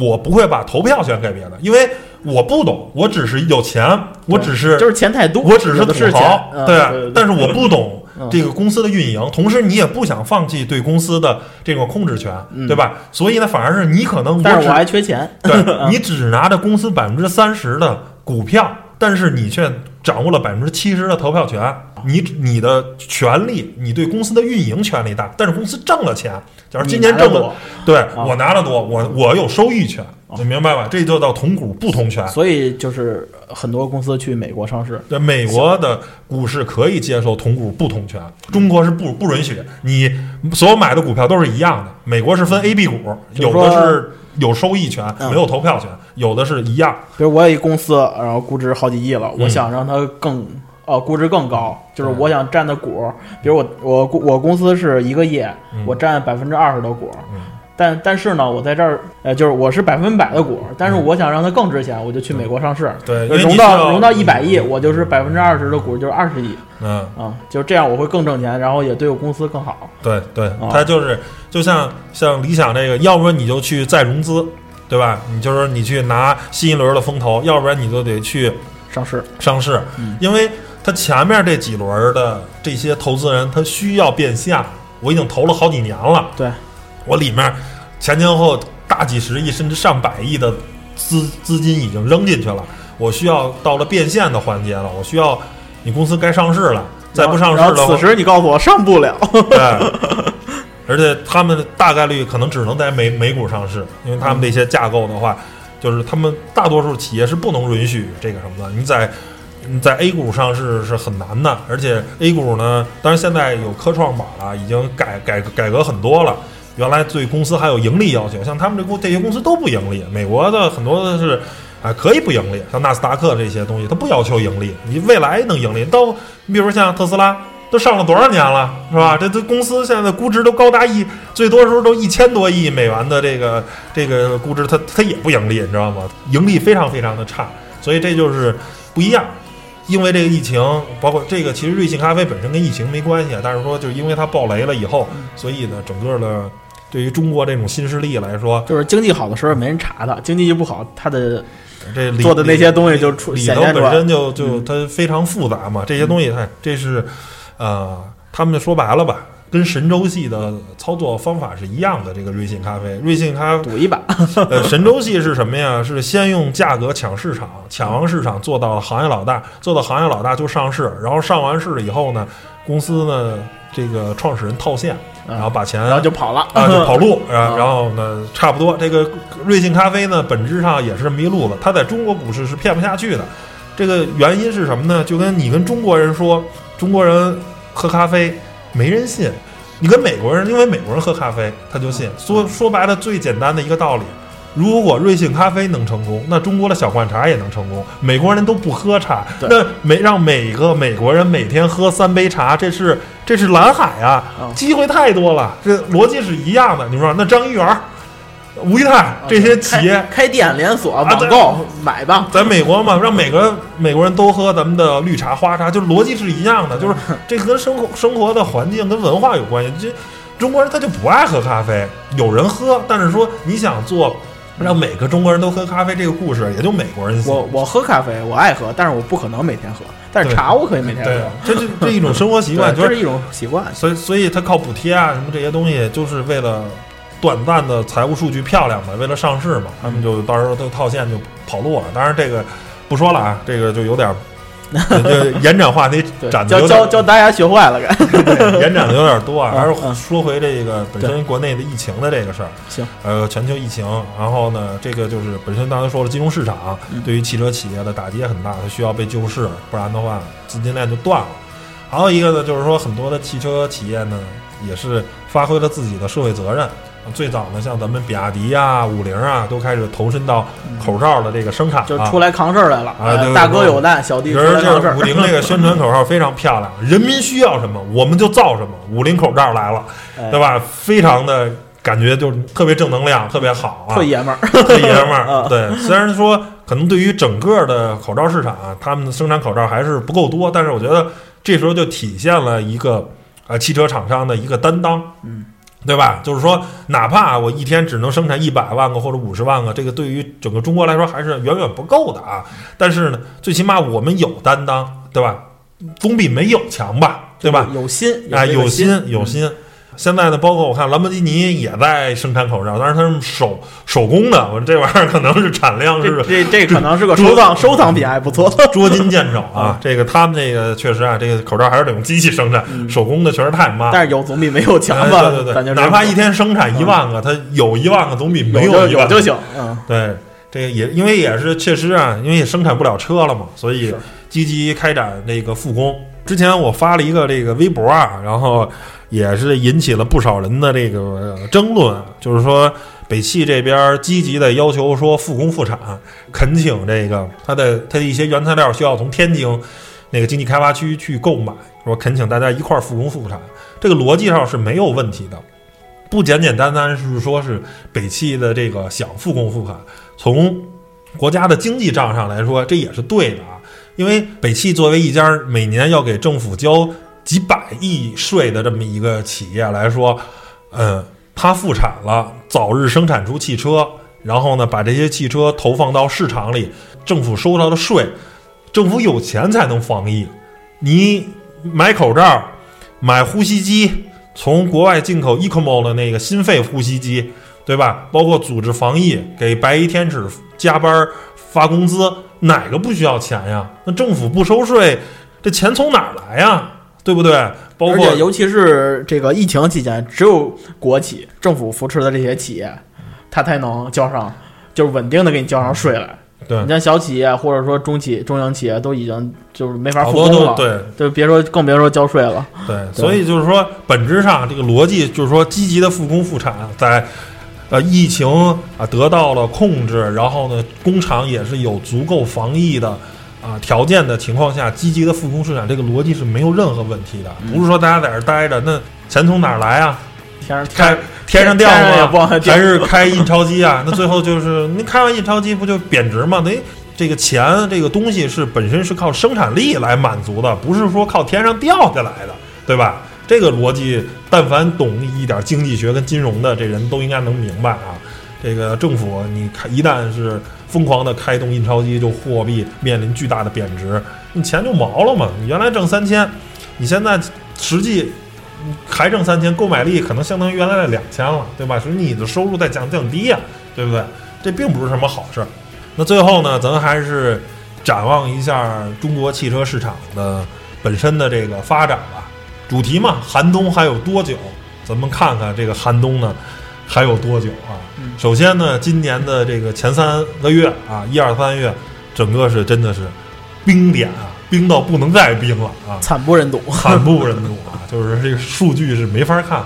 我不会把投票权给别的，因为我不懂，我只是有钱，我只是就是钱太多，我只是土豪，，嗯对但是我不懂嗯这个公司的运营，同时你也不想放弃对公司的这种控制权，嗯对吧？所以呢，反而是你可能但是我还缺钱，对你只拿着公司百分之三十的股票，但是你却掌握了百分之七十的投票权。你你的权利，你对公司的运营权利大，但是公司挣了钱，假如今年挣了对我拿的多，我我有收益权，你明白吧？这就叫同股不同权。所以就是很多公司去美国上市，对，美国的股市可以接受同股不同权，中国是不不允许。你所有买的股票都是一样的，美国是分 A、B 股，有的是有收益权，嗯没有投票权，有的是一样。比如我有一公司，然后估值好几亿了，我嗯想让它更呃估值更高，就是嗯我想占的股，比如我我我公司是一个亿，嗯我占百分之二十的股，嗯但但是呢，我在这儿呃就是我是百分百的股，但是嗯我想让它更值钱，我就去美国上市，对，融到融到一百亿，我就是百分之二十的股，就是二十亿嗯，啊，就是这样我会更挣钱，然后也对我公司更好。对对，啊它就是就像像理想这个，要不然你就去再融资，对吧？你就是你去拿新一轮的风投，要不然你就得去上市，上市，嗯因为它前面这几轮的这些投资人，他需要变现。我已经投了好几年了，对我里面前前后后大几十亿甚至上百亿的资资金已经扔进去了，我需要到了变现的环节了，我需要你公司该上市了，再不上市然后的话此，时你告诉我上不了，对，而且他们大概率可能只能在美美股上市，因为他们这些架构的话，就是他们大多数企业是不能允许这个什么的。你在你在 A 股上市是很难的，而且 A 股呢，当然现在有科创板了，已经改改改革很多了。原来对公司还有盈利要求，像他们这公这些公司都不盈利。美国的很多的是啊可以不盈利，像纳斯达克这些东西，它不要求盈利，你未来能盈利。到你比如像特斯拉，都上了多少年了，是吧？这这公司现在估值都高达一，最多时候都一千多亿美元的这个这个估值，它它也不盈利，你知道吗？盈利非常非常的差，所以这就是不一样。因为这个疫情，包括这个，其实瑞幸咖啡本身跟疫情没关系，但是说就是因为它爆雷了以后，所以呢，整个的对于中国这种新势力来说，就是经济好的时候没人查它，经济一不好，它的这里做的那些东西就出里头本身就就嗯它非常复杂嘛，这些东西，哎，这是呃，他们说白了吧，跟神州系的操作方法是一样的。这个瑞幸咖啡，瑞幸咖赌一把，呃，神州系是什么呀？是先用价格抢市场，抢完市场做到行业老大，做到行业老大就上市，然后上完市以后呢，公司呢这个创始人套现，然后把钱然后就跑了啊，就跑路，然啊然后呢，差不多。这个瑞幸咖啡呢，本质上也是这么一路子，它在中国股市是骗不下去的。这个原因是什么呢？就跟你跟中国人说，中国人喝咖啡没人信，你跟美国人，因为美国人喝咖啡他就信。说说白了，最简单的一个道理。如果瑞幸咖啡能成功，那中国的小罐茶也能成功。美国人都不喝茶，对那每让每个美国人每天喝三杯茶，这是这是蓝海啊！嗯机会太多了，这逻辑是一样的。你说那张一元、吴裕泰这些企业开开店连锁网购买吧，在美国嘛，让每个美国人都喝咱们的绿茶、花茶，就逻辑是一样的，就是 这跟生活生活的环境跟文化有关系。这中国人他就不爱喝咖啡，有人喝，但是说你想做让每个中国人都喝咖啡这个故事，也就美国人信。我我喝咖啡，我爱喝，但是我不可能每天喝。但是茶我可以每天对喝，，这这这一种生活习惯，就是一种习惯。所以所以他靠补贴啊什么这些东西，就是为了短暂的财务数据漂亮嘛，为了上市嘛，他们就到时候都套现就跑路了。当然这个不说了啊，这个就有点儿。就延展话题，展的教教教大家学坏了，该延展的有点多啊，嗯还是嗯说回这个本身国内的疫情的这个事儿。行，呃，全球疫情，然后呢，这个就是本身刚才说了，金融市场嗯对于汽车企业的打击也很大，它需要被救市，不然的话资金链就断了。还有一个呢，就是说很多的汽车企业呢，也是发挥了自己的社会责任。最早呢，像咱们比亚迪呀、五菱啊，都开始投身到口罩的这个生产啊。就出来扛事儿来了。啊大哥有难，小弟比出来扛事儿。五菱这个 宣传口号非常漂亮，人民需要什么我们就造什么，五菱口罩来了，哎对吧？非常的感觉就是特别正能量，特别好啊，特爷们儿，特爷们儿。嗯 对，虽然说可能对于整个的口罩市场啊，他们的生产口罩还是不够多，但是我觉得这时候就体现了一个呃汽车厂商的一个担当，嗯。对吧？就是说，哪怕我一天只能生产一百万个或者五十万个，这个对于整个中国来说还是远远不够的啊。但是呢，最起码我们有担当，对吧？总比没有强吧，对吧？有心，啊，有心有心。现在呢，包括我看兰博基尼也在生产口罩，但是它是手手工的，我说这玩意儿可能是产量是这这可能是个收藏收藏品，还不错。捉襟见肘啊啊。这个他们这个确实啊，这个口罩还是得用机器生产，嗯手工的确实太慢。但是有总比没有强哎吧？对对对，哪怕一天生产一万个，它有一万个总比没有一万有就行。嗯，对，这个也因为也是确实啊，因为也生产不了车了嘛，所以积极开展这个复工。之前我发了一个这个微博啊，然后也是引起了不少人的这个争论，就是说北汽这边积极的要求说复工复产，恳请这个它的它的一些原材料需要从天津那个经济开发区去购买，说恳请大家一块儿复工复产，这个逻辑上是没有问题的。不简简单单是说是北汽的这个想复工复产，从国家的经济账上来说，这也是对的啊。因为北汽作为一家每年要给政府交几百亿税的这么一个企业来说，嗯，它复产了，早日生产出汽车，然后呢，把这些汽车投放到市场里，政府收到的税，政府有钱才能防疫。你买口罩，买呼吸机，从国外进口 ECMO 的那个心肺呼吸机，对吧？包括组织防疫，给白衣天使加班发工资，哪个不需要钱呀？那政府不收税，这钱从哪儿来呀？对不对？包而括且尤其是这个疫情期间，只有国企、政府扶持的这些企业，它才能交上，就是稳定的给你交上税来。对你像小企业或者说中企、中型企业都已经就是没法好复工了，对就别说更别说交税了。对，所以就是说，本质上这个逻辑就是说，积极的复工复产，在呃疫情啊得到了控制，然后呢，工厂也是有足够防疫的啊条件的情况下，积极的复工复产，这个逻辑是没有任何问题的。不是说大家在这儿待着，那钱从哪儿来啊？天上开天上掉天上也吗？还是开印钞机啊？那最后就是你开完印钞机不就贬值吗？那这个钱这个东西是本身是靠生产力来满足的，不是说靠天上掉下来的，对吧？这个逻辑，但凡懂一点经济学跟金融的这人都应该能明白啊。这个政府你看一旦是疯狂的开动印钞机，就货币面临巨大的贬值，你钱就毛了嘛。你原来挣三千，你现在实际还挣三千，购买力可能相当于原来的两千了，对吧？所以你的收入在降降低呀、对不对？这并不是什么好事。那最后呢，咱还是展望一下中国汽车市场的本身的这个发展吧。主题嘛，寒冬还有多久？咱们看看这个寒冬呢还有多久啊？嗯首先呢，今年的这个前三个月啊，一二三月，整个是真的是冰点啊，冰到不能再冰了啊，惨不忍睹。惨不忍睹啊！就是这个数据是没法看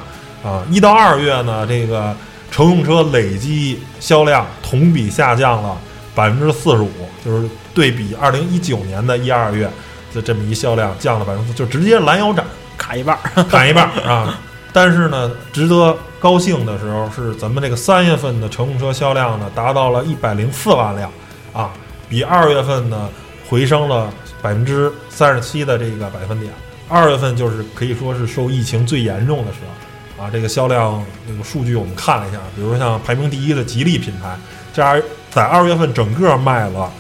啊。一到二月呢，这个乘用车累计销量同比下降了百分之四十五，就是对比二零一九年的一二月，的这么一销量降了百分之四，就直接拦腰斩，砍一半儿，砍一半儿啊。但是呢，值得高兴的时候是咱们这个三月份的乘用车销量呢达到了一百零四万辆啊，比二月份呢回升了百分之三十七的这个百分点。二月份就是可以说是受疫情最严重的时候啊，这个销量那个数据我们看了一下，比如说像排名第一的吉利品牌，这样在二月份整个卖了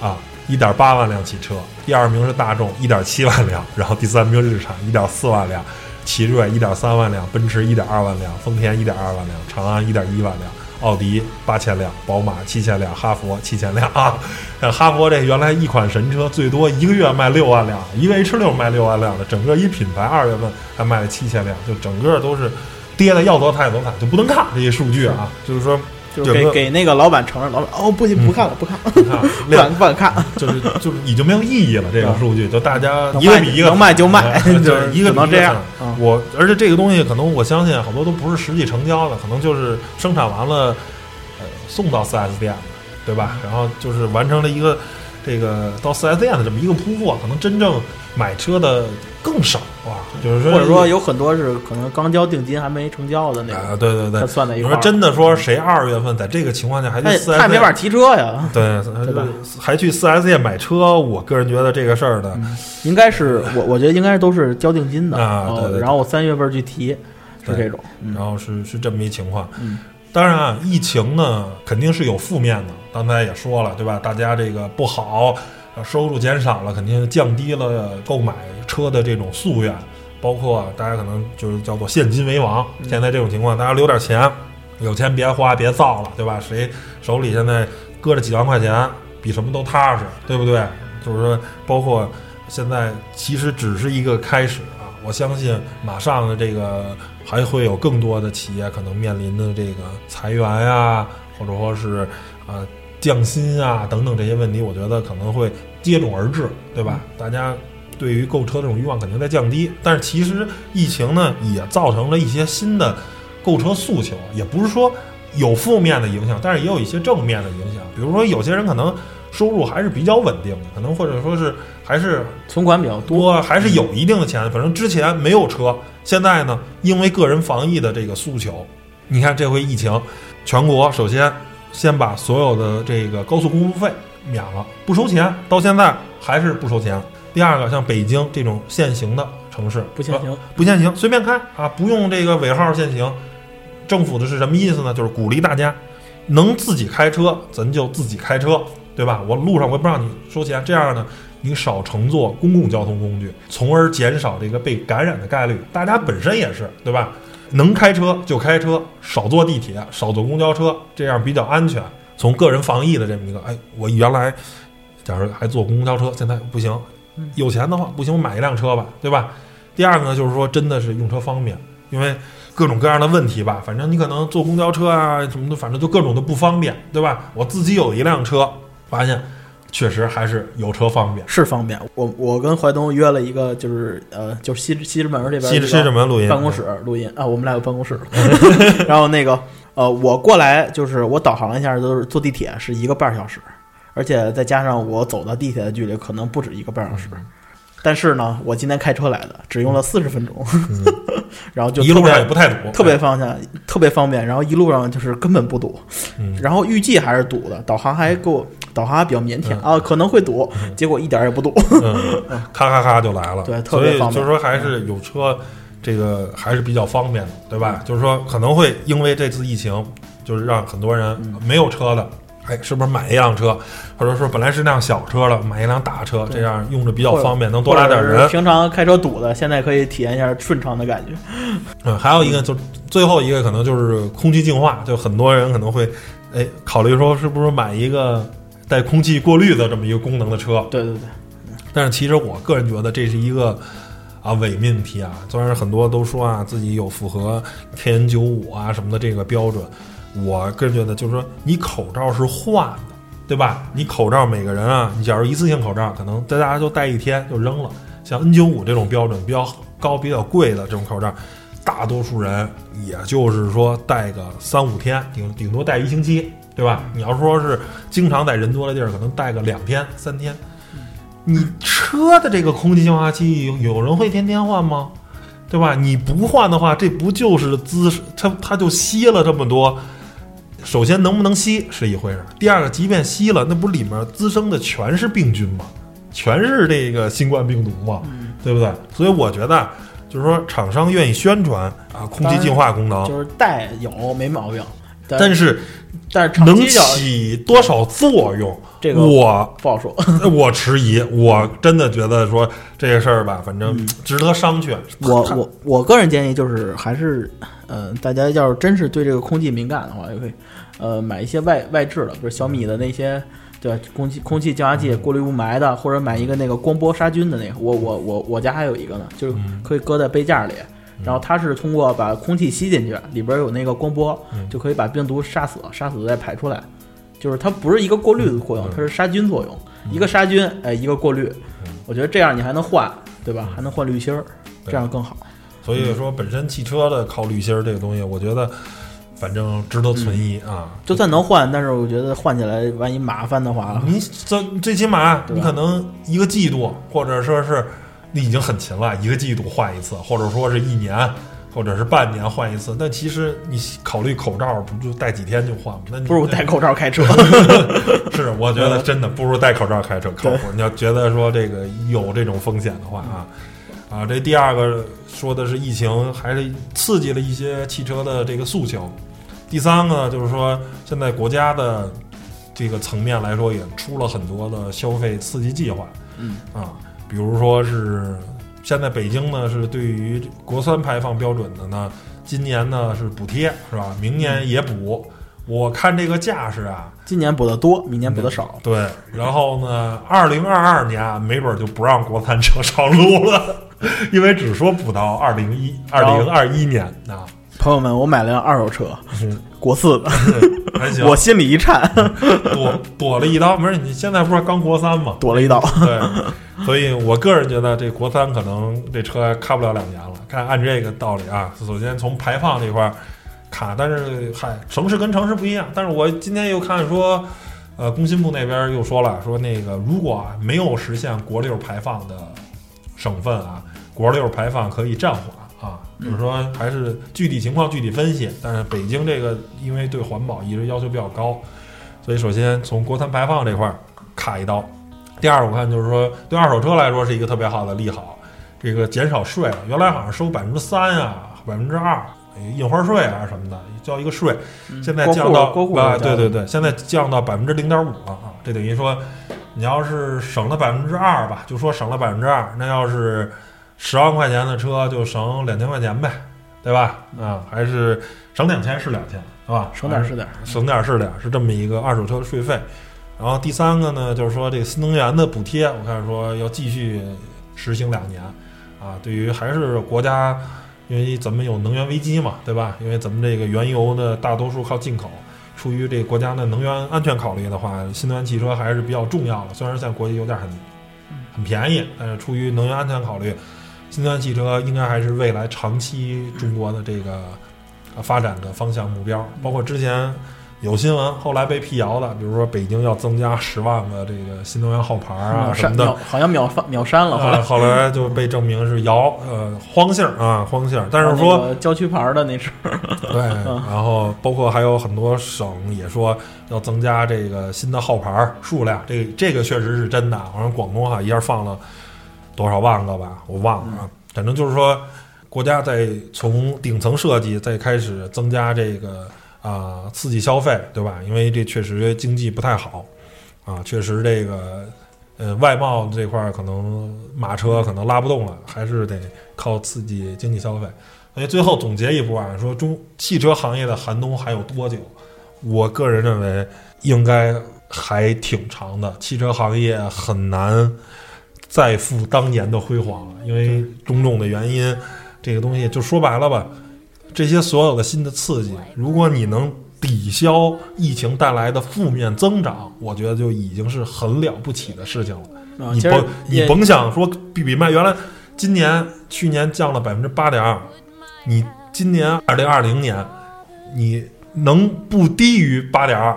啊一点八万辆汽车，第二名是大众一点七万辆，然后第三名日产一点四万辆。奇瑞一点三万辆，奔驰一点二万辆，丰田一点二万辆，长安一点一万辆，奥迪八千辆，宝马七千辆，哈佛七千辆啊！像哈佛这原来一款神车最多一个月卖六万辆，一个 H 六卖六万辆的，整个一品牌二月份还卖了七千辆，就整个都是跌的要多惨有多惨，就不能看这些数据啊！就是说，就是给给那个老板承认，老板哦不行不看了不看了，你看不敢不敢看，就是就是已经没有意义了，这个数据就大家一个比一个能卖就卖哎 就是一个能这样我而且这个东西可能我相信好多都不是实际成交的，可能就是生产完了，呃，送到四 S 店的，对吧？嗯然后就是完成了一个这个到四 S 店的这么一个铺货，可能真正买车的更少啊，就是说或者说有很多是可能刚交定金还没成交的那啊，对对对他，算在一块儿。说真的说谁二月份在这个情况下还去他也 4S 店没法提车呀，对 对吧还去四 S 店买车，我个人觉得这个事儿呢，应该是我我觉得应该都是交定金的哦啊对对对然后我三月份去提，是这种。嗯然后是是这么一情况。嗯当然啊，疫情呢肯定是有负面的，刚才也说了，对吧？大家这个不好，呃收入减少了，肯定降低了购买车的这种夙愿，包括大家可能就是叫做现金为王。嗯现在这种情况，大家留点钱，有钱别花，别造了，对吧？谁手里现在搁着几万块钱，比什么都踏实，对不对？就是说，包括现在其实只是一个开始啊！我相信马上的这个还会有更多的企业可能面临的这个裁员呀、或者说是啊、降薪啊等等这些问题，我觉得可能会接踵而至，对吧？大家对于购车这种欲望肯定在降低，但是其实疫情呢也造成了一些新的购车诉求，也不是说有负面的影响，但是也有一些正面的影响，比如说有些人可能收入还是比较稳定的，可能或者说是还是存款比较多，还是有一定的钱，反正之前没有车，现在呢，因为个人防疫的这个诉求，你看这回疫情，全国首先先把所有的这个高速公路费免了，不收钱，到现在还是不收钱。第二个，像北京这种限行的城市，不限行。不限行，随便开啊，不用这个尾号限行。政府的是什么意思呢？就是鼓励大家能自己开车，咱就自己开车，对吧？我路上我也不让你收钱，这样呢，你少乘坐公共交通工具，从而减少这个被感染的概率。大家本身也是，对吧？能开车就开车，少坐地铁，少坐公交车，这样比较安全。从个人防疫的这么一个，哎，我原来假如还坐公交车，现在不行，有钱的话不行，我买一辆车吧，对吧？第二个呢，就是说真的是用车方便，因为各种各样的问题吧，反正你可能坐公交车啊什么的，反正就各种的不方便，对吧？我自己有一辆车，发现确实还是有车方便。是方便。我我跟怀东约了一个，就是呃，就是西西直门这边西西直门录音办公室录音啊，我们俩有办公室。然后那个呃，我过来就是我导航一下，都是坐地铁是一个半小时，而且再加上我走到地铁的距离可能不止一个半小时。嗯但是呢，我今天开车来的，只用了四十分钟，然后就一路上也不太堵，特别方便，特别方便。然后一路上就是根本不堵，嗯然后预计还是堵的，导航还给我导航还比较腼腆、啊，可能会堵，结果一点儿也不堵。嗯，咔咔咔就来了。对特别方便就是说还是有车，这个还是比较方便的，对吧？就是说可能会因为这次疫情，就是让很多人没有车的。哎，是不是买一辆车，或者说本来是辆小车了，买一辆大车，这样用着比较方便，能多拉点人。平常开车堵的，现在可以体验一下顺畅的感觉。嗯，还有一个就最后一个可能就是空气净化，就很多人可能会哎考虑说是不是买一个带空气过滤的这么一个功能的车，对对对，但是其实我个人觉得这是一个啊伪命题啊。虽然很多都说啊自己有符合 KN 九五啊什么的这个标准，我个人觉得就是说你口罩是换的，对吧？你口罩每个人啊，你假如一次性口罩，可能在大家就戴一天就扔了。像 N 九五这种标准比较高、比较贵的这种口罩，大多数人也就是说戴个三五天，顶顶多戴一星期，对吧？你要说是经常在人多的地儿，可能戴个两天、三天。你车的这个空气净化器，有有人会天天换吗？对吧？你不换的话，这不就是滋它它就吸了这么多？首先能不能吸是一回事儿，第二个，即便吸了，那不里面滋生的全是病菌吗？全是这个新冠病毒吗，对不对？所以我觉得，就是说厂商愿意宣传啊，空气净化功能，就是带有没毛病，但但是但是能起多少作用，这个我不好说。我迟疑。我真的觉得说这个事儿吧，反正值得商榷。它我我我个人建议就是还是，呃，大家要是真是对这个空气敏感的话，也可以，呃，买一些外外置的，比如小米的那些，对吧空气空气净化器过滤雾霾的，或者买一个那个光波杀菌的那个。我我我我家还有一个呢，就是可以搁在杯架里。然后它是通过把空气吸进去，里边有那个光波，就可以把病毒杀死，杀死再排出来。就是它不是一个过滤的作用，它是杀菌作用。一个杀菌，哎，一个过滤。我觉得这样你还能换，对吧？还能换滤芯儿，这样更好。所以说，本身汽车的靠滤芯儿这个东西，我觉得反正值得存疑啊。就算能换，但是我觉得换起来万一麻烦的话，你这最起码你可能一个季度，或者说是你已经很勤了，一个季度换一次，或者说是一年，或者是半年换一次。那其实你考虑口罩，不就戴几天就换吗？那你不如戴口罩开车。是，我觉得真的不如戴口罩开车靠谱。你要觉得说这个有这种风险的话啊，啊，这第二个说的是疫情还是刺激了一些汽车的这个诉求。第三个呢，就是说现在国家的这个层面来说，也出了很多的消费刺激计划。嗯啊，比如说是现在北京呢是对于国三排放标准的呢，今年呢是补贴是吧？明年也补。我看这个架势啊，今年补的多，明年补的少。对，然后呢，二零二二年啊没准就不让国三车上路了，因为只说补到二零一二零二一年啊，朋友们，我买了辆二手车，嗯国四的，还行，我心里一颤，躲躲了一刀。不是你现在不是刚国三吗？躲了一刀。对，所以我个人觉得这国三可能这车开不了两年了。看按这个道理啊，首先从排放这块儿看，但是嗨，城市跟城市不一样。但是我今天又看说，呃，工信部那边又说了，说那个如果啊没有实现国六排放的省份啊，国六排放可以暂缓啊，就是说还是具体情况具体分析。但是北京这个因为对环保一直要求比较高，所以首先从国三排放这块儿卡一刀。第二，我看就是说对二手车来说是一个特别好的利好，这个减少税了，原来好像收百分之三啊、百分之二印花税啊什么的，交一个税，现在降到啊，对对对，现在降到百分之零点五了啊，这等于说你要是省了百分之二吧，就说省了百分之二，那要是十万块钱的车就省两千块钱呗，对吧？啊，还是省两千是两千，是吧？省点儿是点儿。省点儿是点儿，是这么一个二手车的税费。然后第三个呢，就是说这个新能源的补贴，我看说要继续实行两年，啊，对于还是国家，因为咱们有能源危机嘛，对吧？因为咱们这个原油的大多数靠进口，出于这个国家的能源安全考虑的话，新能源汽车还是比较重要的。虽然现在国际油价很很便宜，但是出于能源安全考虑，新能源汽车应该还是未来长期中国的这个呃发展的方向目标。包括之前有新闻，后来被辟谣的，比如说北京要增加十万个这个新能源号牌啊什么的，好像秒发秒删了，后啊，来。后来就被证明是谣，呃，荒信儿啊，荒信儿。但是那说，个郊区牌儿的那是，对，然后包括还有很多省也说要增加这个新的号牌儿数量，这个这个确实是真的。好像广东哈一下放了多少万个吧，我忘了啊。反正就是说，国家在从顶层设计再开始增加这个啊、刺激消费，对吧？因为这确实经济不太好啊，确实这个呃外贸这块儿可能马车可能拉不动了，还是得靠刺激经济消费。所以最后总结一波啊，说中汽车行业的寒冬还有多久？我个人认为应该还挺长的，汽车行业很难再复当年的辉煌了，因为种种的原因，这个东西就说白了吧，这些所有的新的刺激，如果你能抵消疫情带来的负面增长，我觉得就已经是很了不起的事情了。啊，你甭你甭想说比比卖，原来今年去年降了百分之八点二，你今年二零二零年你能不低于八点二，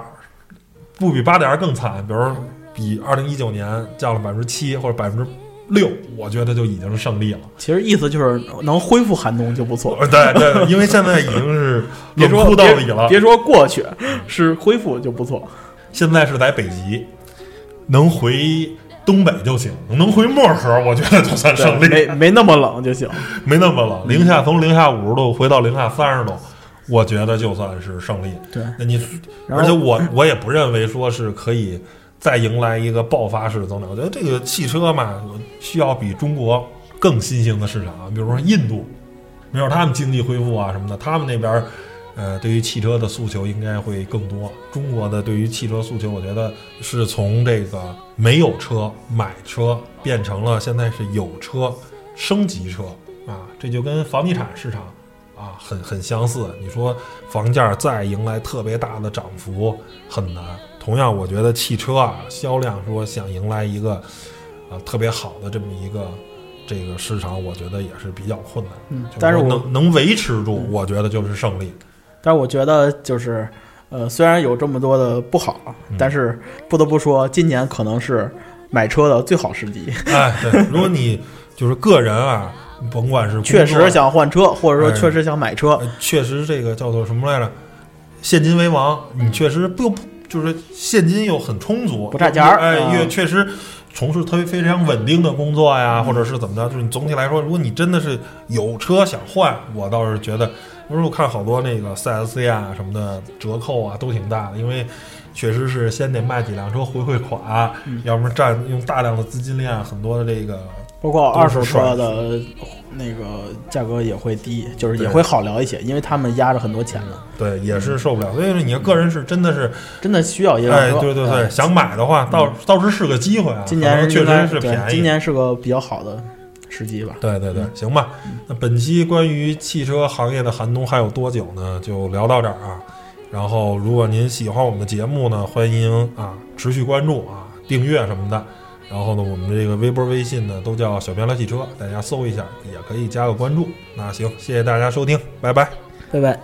不比八点二更惨，比如说比二零一九年降了百分之七或者百分之六，我觉得就已经是胜利了。其实意思就是能恢复寒冬就不错。呃对对，因为现在已经是 冷酷到底了，别说过去，是恢复就不错。现在是在北极，能回东北就行，能回漠河，我觉得就算胜利。没没那么冷就行。没那么冷，零下从零下五十度回到零下三十度，我觉得就算是胜利。对，那你，而且我我也不认为说是可以再迎来一个爆发式的增长。我觉得这个汽车嘛，需要比中国更新兴的市场，比如说印度，没有他们经济恢复啊什么的，他们那边。呃，对于汽车的诉求应该会更多。中国的对于汽车诉求，我觉得是从这个没有车买车变成了现在是有车升级车啊，这就跟房地产市场啊很很相似。你说房价再迎来特别大的涨幅很难。同样，我觉得汽车啊销量说想迎来一个啊特别好的这么一个这个市场，我觉得也是比较困难。嗯但是我能能维持住，我觉得就是胜利。但是我觉得就是，呃，虽然有这么多的不好，嗯但是不得不说，今年可能是买车的最好时机。哎，对，如果你就是个人啊，甭管是 确实想换车，或者说哎确实想买车，呃确实这个叫做什么来着？现金为王，你确实不就是现金又很充足，不差钱儿哎，啊越确实从事特别非常稳定的工作呀，或者是怎么着，就是你总体来说，如果你真的是有车想换，我倒是觉得，因为我看好多那个 4S 店啊什么的折扣啊都挺大的，因为。确实是先得卖几辆车回回款，要不然占用大量的资金链，很多的这个包括二手车的那个价格也会低，就是也会好聊一些，因为他们压着很多钱呢，对也是受不了。所以说你个人是真的是真的需要一辆哎，车。对对对，哎想买的话，倒倒是是个机会啊。今年确实是便宜。今年是个比较好的时机吧。对对对，行吧。那本期关于汽车行业的寒冬还有多久呢？就聊到这儿啊。然后，如果您喜欢我们的节目呢，欢迎啊持续关注啊、订阅什么的。然后呢，我们这个微博、微信呢都叫小编聊汽车，大家搜一下也可以加个关注。那行，谢谢大家收听，拜拜。拜拜。